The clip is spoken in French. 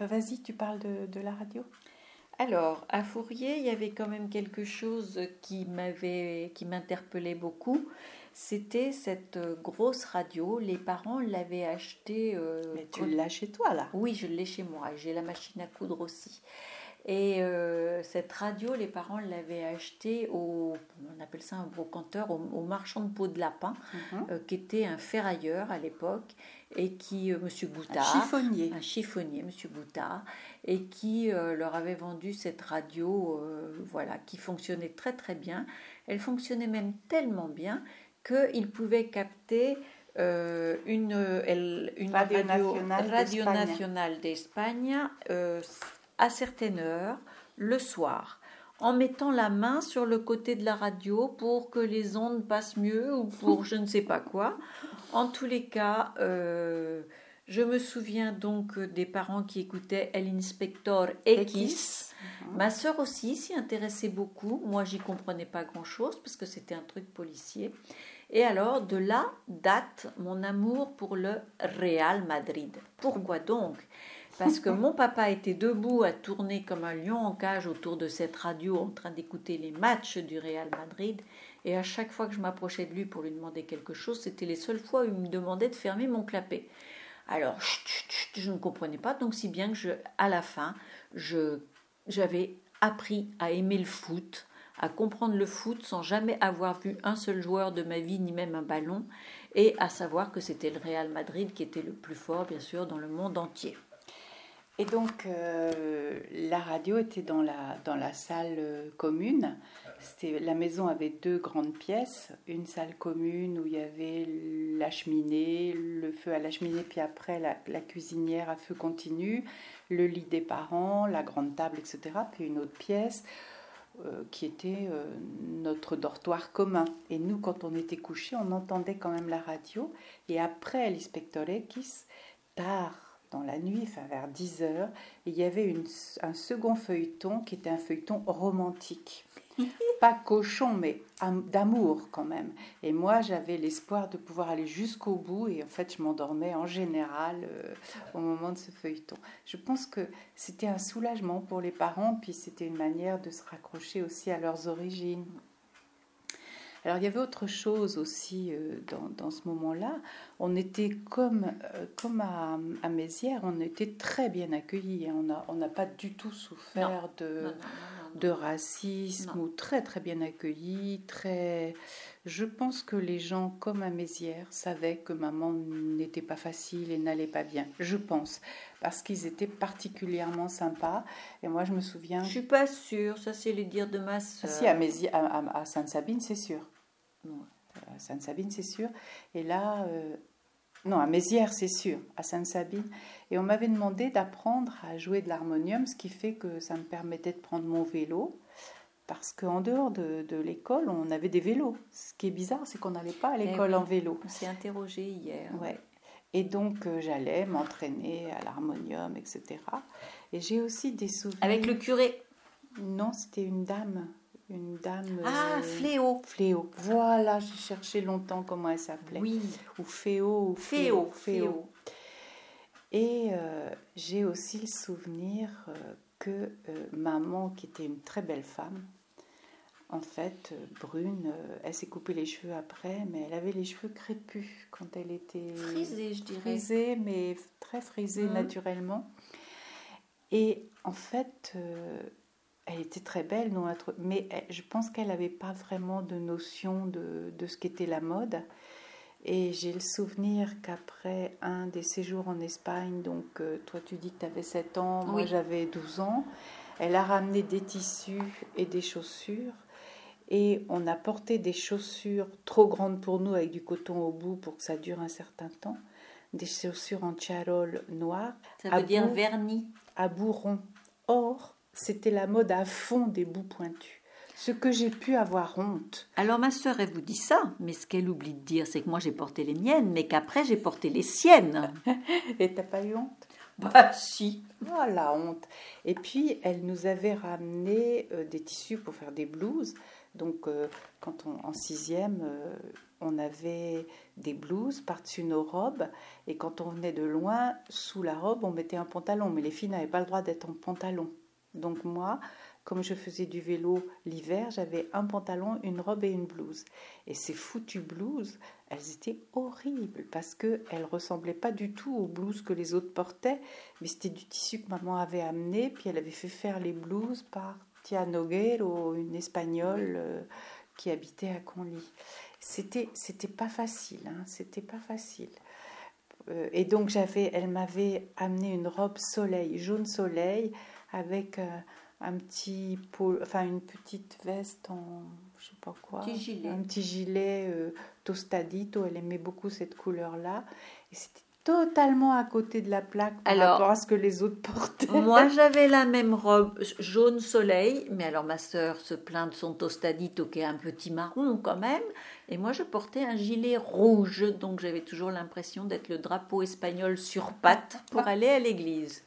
Vas-y, tu parles de, de la radio Alors, à Fourier, il y avait quand même quelque chose qui m'avait, qui m'interpellait beaucoup. C'était cette euh, grosse radio. Les parents l'avaient achetée. euh, Mais tu quand- l'as chez toi, là. Oui, je l'ai chez moi. J'ai la machine à coudre aussi. Et euh, cette radio, les parents l'avaient achetée au, on appelle ça un brocanteur, au, au marchand de peau de lapin, Mhm. euh, qui était un ferrailleur à l'époque, et qui, euh, Monsieur Un Boutard, chiffonnier. un chiffonnier, Monsieur Boutard, et qui euh, leur avait vendu cette radio, voilà, qui fonctionnait très très bien. Elle fonctionnait même tellement bien qu'ils pouvaient capter euh, une, une Radio. Nacional d'Espagne euh, à certaines heures, le soir. En mettant la main sur le côté de la radio pour que les ondes passent mieux ou pour je ne sais pas quoi. En tous les cas, euh, je me souviens donc des parents qui écoutaient El Inspector X. Ma sœur aussi s'y intéressait beaucoup. Moi, j'y comprenais pas grand-chose parce que c'était un truc policier. Et alors, de là date mon amour pour le Real Madrid. Pourquoi donc? Parce que mon papa était debout à tourner comme un lion en cage autour de cette radio en train d'écouter les matchs du Real Madrid. Et à chaque fois que je m'approchais de lui pour lui demander quelque chose, c'était les seules fois où il me demandait de fermer mon clapet. Alors, chut, chut, chut, je ne comprenais pas, donc si bien que à la fin, j'avais appris à aimer le foot, à comprendre le foot sans jamais avoir vu un seul joueur de ma vie, ni même un ballon, et à savoir que c'était le Real Madrid qui était le plus fort, bien sûr, dans le monde entier. Et donc, euh, la radio était dans la, dans la salle euh, commune. La maison avait deux grandes pièces. Une salle commune où il y avait la cheminée, le feu à la cheminée, puis après la, cuisinière à feu continu, le lit des parents, la grande table, etc. Puis une autre pièce euh, qui était notre dortoir commun. Et nous, quand on était couchés, on entendait quand même la radio. Et après l'Inspector X, tard dans la nuit, enfin vers 10 heures, il y avait une- un second feuilleton qui était un feuilleton romantique. Pas cochon, mais am- d'amour quand même. Et moi, j'avais l'espoir de pouvoir aller jusqu'au bout et en fait, je m'endormais en général euh, au moment de ce feuilleton. Je pense que c'était un soulagement pour les parents, puis c'était une manière de se raccrocher aussi à leurs origines. Alors il y avait autre chose aussi euh, dans, dans ce moment-là. On était comme, euh, comme à, à Mézières, on était très bien accueillis. hein. On n'a on n'a pas du tout souffert de, Non, non, non, non, non. de racisme Non. ou très très bien accueillis. Très... Je pense que les gens comme à Mézières savaient que maman n'était pas facile et n'allait pas bien. Je pense. Parce qu'ils étaient particulièrement sympas. Et moi je me souviens... Je suis pas sûre, ça c'est les dires de ma Ah, sœur. si, à, Mézi- à, à- à Sainte-Sabine, c'est sûr. Sainte-Sabine, c'est sûr. Et là, euh, non, à Mézières, c'est sûr. À Sainte-Sabine. Et on m'avait demandé d'apprendre à jouer de l'harmonium, ce qui fait que ça me permettait de prendre mon vélo. Parce qu'en dehors de, de l'école, on avait des vélos. Ce qui est bizarre, c'est qu'on n'allait pas à l'école Eh oui. en vélo. On s'est interrogé hier. Ouais. Et donc, euh, j'allais m'entraîner à l'harmonium, etc. Et j'ai aussi des souvenirs. Avec le curé? Non, c'était une dame. Une dame. Ah, euh, Fléau. Fléau. Voilà, j'ai cherché longtemps comment elle s'appelait. Oui. Ou Féo. Ou Féo. Féo. Féo. Et euh, j'ai aussi le souvenir euh, que maman, qui était une très belle femme, en fait, brune, elle s'est coupé les cheveux après, mais elle avait les cheveux crépus quand elle était Frisé, je dirais. frisée, mais très frisée Mhm. naturellement. Et en fait, elle était très belle, non, mais je pense qu'elle n'avait pas vraiment de notion de, de ce qu'était la mode. Et j'ai le souvenir qu'après un des séjours en Espagne, donc euh, toi tu dis que tu avais 7 ans, moi Oui. j'avais 12 ans, elle a ramené des tissus et des chaussures. Et on a porté des chaussures trop grandes pour nous avec du coton au bout pour que ça dure un certain temps. Des chaussures en charol noir Ça À veut dire bout. vernis. à bout rond. Or, c'était la mode à fond des bouts pointus. Ce que j'ai pu avoir honte. Alors ma sœur, elle vous dit ça, mais ce qu'elle oublie de dire, c'est que moi j'ai porté les miennes, mais qu'après j'ai porté les siennes. Et t'as pas eu honte? Bah si. Oh la honte Et puis, elle nous avait ramené euh, des tissus pour faire des blouses. Donc, euh, quand on, en sixième, euh, on avait des blouses par-dessus nos robes, et quand on venait de loin, sous la robe, on mettait un pantalon, mais les filles n'avaient pas le droit d'être en pantalon. Donc moi, comme je faisais du vélo l'hiver, j'avais un pantalon, une robe et une blouse. Et ces foutues blouses, elles étaient horribles parce qu'elles ressemblaient pas du tout aux blouses que les autres portaient, mais c'était du tissu que maman avait amené, puis elle avait fait faire les blouses par Tia Noguero, une espagnole euh, qui habitait à Conly. C'était, c'était pas facile, hein, c'était pas facile. Euh, et donc j'avais, elle m'avait amené une robe soleil, jaune soleil, avec euh, un petit enfin une petite veste en je sais pas quoi, petit gilet. un petit gilet euh, tostadito. Elle aimait beaucoup cette couleur-là et c'était totalement à côté de la plaque par alors, rapport à ce que les autres portaient. Moi, j'avais la même robe jaune soleil, mais alors ma sœur se plaint de son tostadito qui est un petit marron quand même, et moi je portais un gilet rouge, donc j'avais toujours l'impression d'être le drapeau espagnol sur pattes pour aller à l'église.